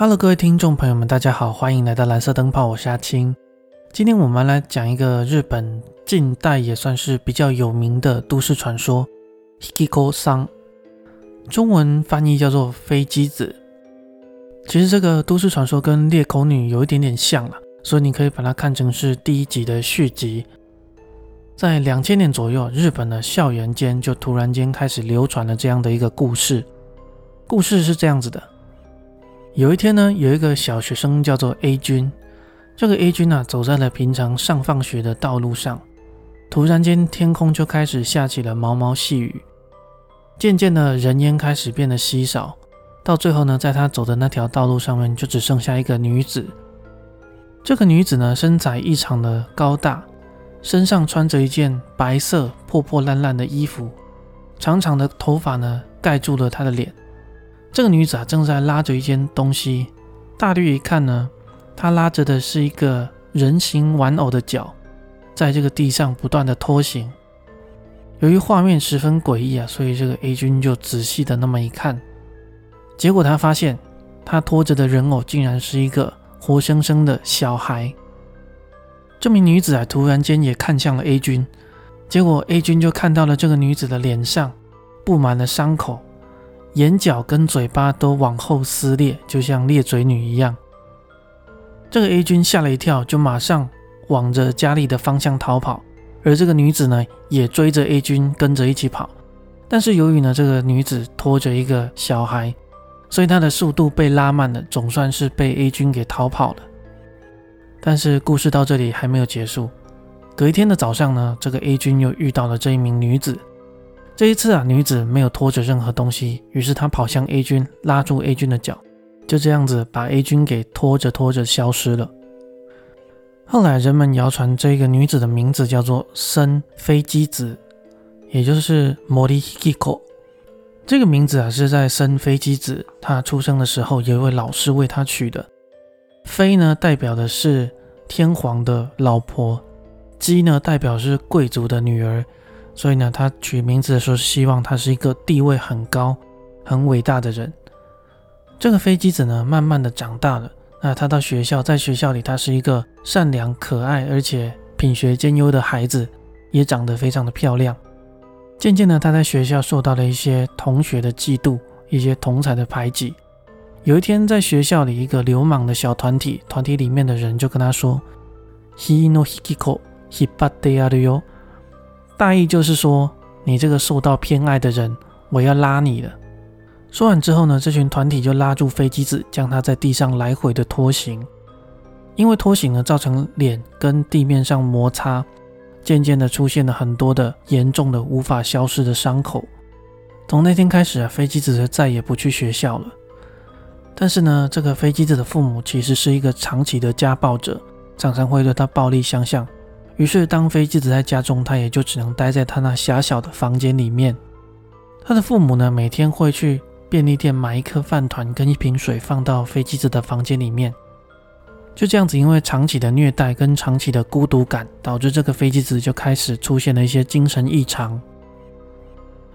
Hello，各位听众朋友们，大家好，欢迎来到蓝色灯泡，我是阿青。今天我们来讲一个日本近代也算是比较有名的都市传说 ——Hikiko 桑，中文翻译叫做飞机子。其实这个都市传说跟裂口女有一点点像了，所以你可以把它看成是第一集的续集。在两千年左右，日本的校园间就突然间开始流传了这样的一个故事。故事是这样子的。有一天呢，有一个小学生叫做 A 君，这个 A 君呢，走在了平常上放学的道路上，突然间天空就开始下起了毛毛细雨，渐渐的人烟开始变得稀少，到最后呢，在他走的那条道路上面就只剩下一个女子。这个女子呢，身材异常的高大，身上穿着一件白色破破烂烂的衣服，长长的头发呢，盖住了她的脸。这个女子啊，正在拉着一件东西，大略一看呢，她拉着的是一个人形玩偶的脚，在这个地上不断的拖行。由于画面十分诡异啊，所以这个 A 君就仔细的那么一看，结果他发现，他拖着的人偶竟然是一个活生生的小孩。这名女子啊，突然间也看向了 A 君，结果 A 君就看到了这个女子的脸上布满了伤口。眼角跟嘴巴都往后撕裂，就像裂嘴女一样。这个 A 君吓了一跳，就马上往着家里的方向逃跑。而这个女子呢，也追着 A 君跟着一起跑。但是由于呢，这个女子拖着一个小孩，所以她的速度被拉慢了，总算是被 A 君给逃跑了。但是故事到这里还没有结束。隔一天的早上呢，这个 A 君又遇到了这一名女子。这一次啊，女子没有拖着任何东西，于是她跑向 A 君，拉住 A 君的脚，就这样子把 A 君给拖着拖着消失了。后来人们谣传这个女子的名字叫做森飞机子，也就是摩利 Hiko。这个名字啊是在森飞机子他出生的时候，有一位老师为他取的。飞呢代表的是天皇的老婆，机呢代表是贵族的女儿。所以呢，他取名字的时候是，希望他是一个地位很高、很伟大的人。这个飞机子呢，慢慢的长大了。那他到学校，在学校里，他是一个善良、可爱，而且品学兼优的孩子，也长得非常的漂亮。渐渐的，他在学校受到了一些同学的嫉妒，一些同才的排挤。有一天，在学校里，一个流氓的小团体，团体里面的人就跟他说。”大意就是说，你这个受到偏爱的人，我要拉你了。说完之后呢，这群团体就拉住飞机子，将他在地上来回的拖行。因为拖行呢，造成脸跟地面上摩擦，渐渐的出现了很多的严重的无法消失的伤口。从那天开始啊，飞机子再也不去学校了。但是呢，这个飞机子的父母其实是一个长期的家暴者，常常会对他暴力相向。于是，当飞机子在家中，他也就只能待在他那狭小的房间里面。他的父母呢，每天会去便利店买一颗饭团跟一瓶水，放到飞机子的房间里面。就这样子，因为长期的虐待跟长期的孤独感，导致这个飞机子就开始出现了一些精神异常。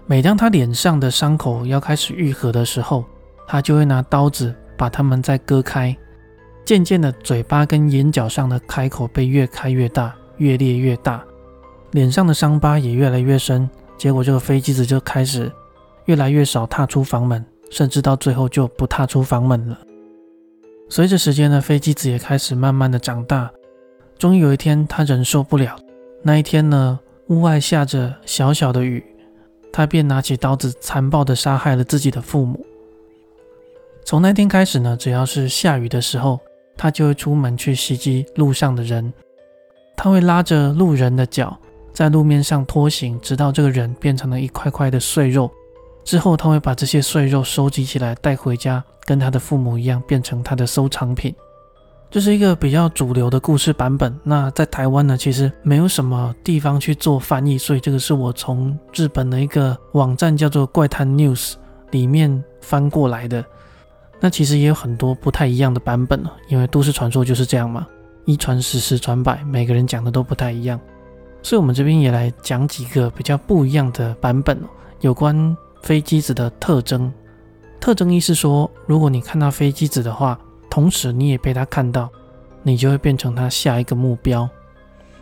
每当他脸上的伤口要开始愈合的时候，他就会拿刀子把它们再割开。渐渐的，嘴巴跟眼角上的开口被越开越大。越裂越大，脸上的伤疤也越来越深。结果，这个飞机子就开始越来越少踏出房门，甚至到最后就不踏出房门了。随着时间呢，飞机子也开始慢慢的长大。终于有一天，他忍受不了。那一天呢，屋外下着小小的雨，他便拿起刀子，残暴的杀害了自己的父母。从那天开始呢，只要是下雨的时候，他就会出门去袭击路上的人。他会拉着路人的脚，在路面上拖行，直到这个人变成了一块块的碎肉。之后，他会把这些碎肉收集起来带回家，跟他的父母一样，变成他的收藏品。这是一个比较主流的故事版本。那在台湾呢，其实没有什么地方去做翻译，所以这个是我从日本的一个网站叫做怪谈 News 里面翻过来的。那其实也有很多不太一样的版本因为都市传说就是这样嘛。一传十，十传百，每个人讲的都不太一样，所以我们这边也来讲几个比较不一样的版本，有关飞机子的特征。特征一是说，如果你看到飞机子的话，同时你也被他看到，你就会变成他下一个目标。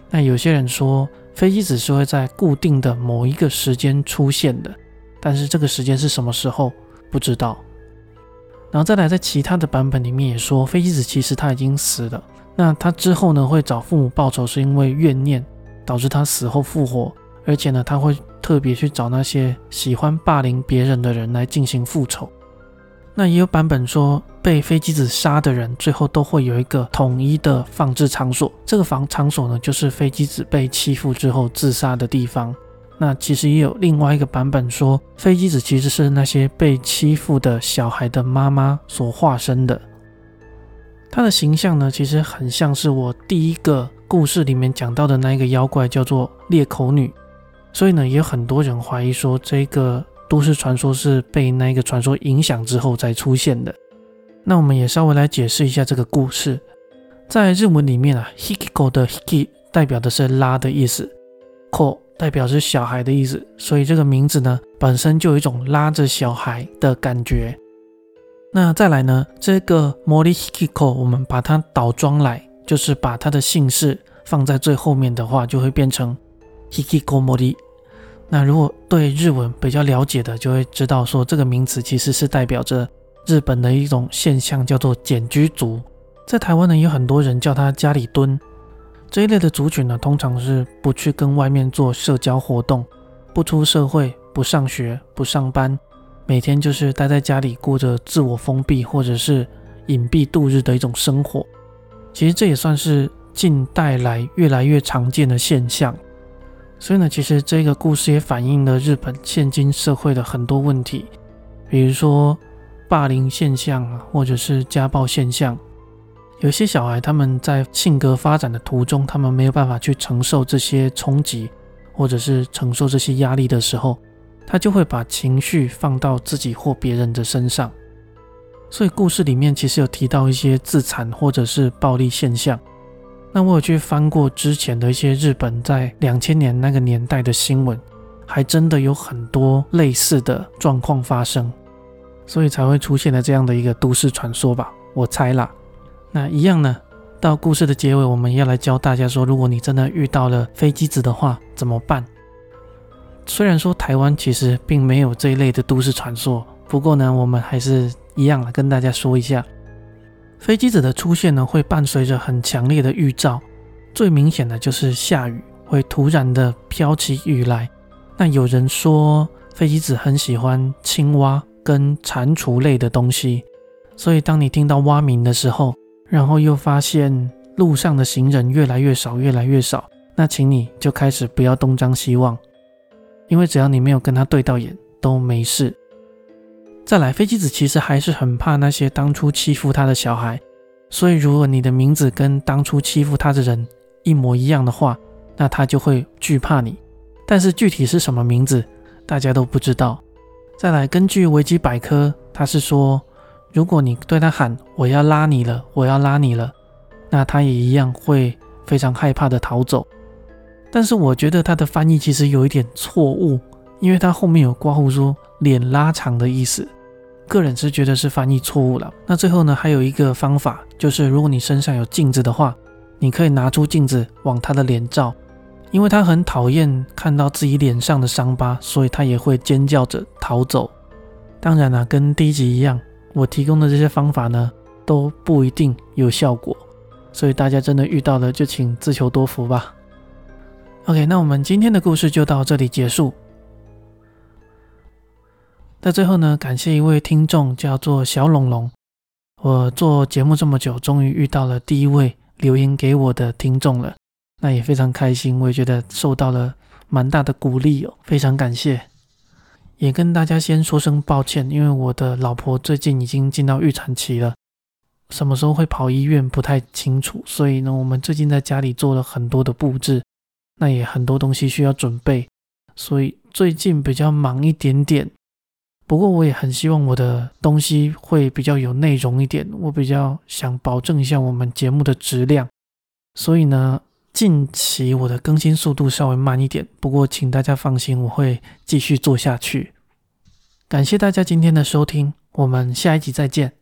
那有些人说，飞机子是会在固定的某一个时间出现的，但是这个时间是什么时候不知道。然后再来，在其他的版本里面也说，飞机子其实他已经死了。那他之后呢，会找父母报仇，是因为怨念导致他死后复活，而且呢，他会特别去找那些喜欢霸凌别人的人来进行复仇。那也有版本说，被飞机子杀的人最后都会有一个统一的放置场所，这个房场所呢，就是飞机子被欺负之后自杀的地方。那其实也有另外一个版本说，飞机子其实是那些被欺负的小孩的妈妈所化身的。他的形象呢，其实很像是我第一个故事里面讲到的那一个妖怪，叫做裂口女。所以呢，也有很多人怀疑说，这个都市传说是被那一个传说影响之后才出现的。那我们也稍微来解释一下这个故事。在日文里面啊，hikiko 的 hiki 代表的是拉的意思，ko。代表是小孩的意思，所以这个名字呢本身就有一种拉着小孩的感觉。那再来呢，这个 Morihiko，我们把它倒装来，就是把它的姓氏放在最后面的话，就会变成 Hikiko Mori。那如果对日文比较了解的，就会知道说这个名词其实是代表着日本的一种现象，叫做简居族。在台湾呢，有很多人叫他家里蹲。这一类的族群呢，通常是不去跟外面做社交活动，不出社会，不上学，不上班，每天就是待在家里过着自我封闭或者是隐蔽度日的一种生活。其实这也算是近代来越来越常见的现象。所以呢，其实这个故事也反映了日本现今社会的很多问题，比如说霸凌现象啊，或者是家暴现象。有些小孩，他们在性格发展的途中，他们没有办法去承受这些冲击，或者是承受这些压力的时候，他就会把情绪放到自己或别人的身上。所以故事里面其实有提到一些自残或者是暴力现象。那我有去翻过之前的一些日本在两千年那个年代的新闻，还真的有很多类似的状况发生，所以才会出现了这样的一个都市传说吧，我猜啦。那一样呢？到故事的结尾，我们要来教大家说，如果你真的遇到了飞机子的话，怎么办？虽然说台湾其实并没有这一类的都市传说，不过呢，我们还是一样来跟大家说一下，飞机子的出现呢，会伴随着很强烈的预兆，最明显的就是下雨，会突然的飘起雨来。那有人说，飞机子很喜欢青蛙跟蟾蜍类的东西，所以当你听到蛙鸣的时候，然后又发现路上的行人越来越少，越来越少。那请你就开始不要东张西望，因为只要你没有跟他对到眼，都没事。再来，飞机子其实还是很怕那些当初欺负他的小孩，所以如果你的名字跟当初欺负他的人一模一样的话，那他就会惧怕你。但是具体是什么名字，大家都不知道。再来，根据维基百科，他是说。如果你对他喊“我要拉你了，我要拉你了”，那他也一样会非常害怕的逃走。但是我觉得他的翻译其实有一点错误，因为他后面有刮胡说“脸拉长”的意思，个人是觉得是翻译错误了。那最后呢，还有一个方法，就是如果你身上有镜子的话，你可以拿出镜子往他的脸照，因为他很讨厌看到自己脸上的伤疤，所以他也会尖叫着逃走。当然了，跟第一集一样。我提供的这些方法呢，都不一定有效果，所以大家真的遇到了就请自求多福吧。OK，那我们今天的故事就到这里结束。在最后呢，感谢一位听众叫做小龙龙。我做节目这么久，终于遇到了第一位留言给我的听众了，那也非常开心，我也觉得受到了蛮大的鼓励哦，非常感谢。也跟大家先说声抱歉，因为我的老婆最近已经进到预产期了，什么时候会跑医院不太清楚，所以呢，我们最近在家里做了很多的布置，那也很多东西需要准备，所以最近比较忙一点点。不过我也很希望我的东西会比较有内容一点，我比较想保证一下我们节目的质量，所以呢。近期我的更新速度稍微慢一点，不过请大家放心，我会继续做下去。感谢大家今天的收听，我们下一集再见。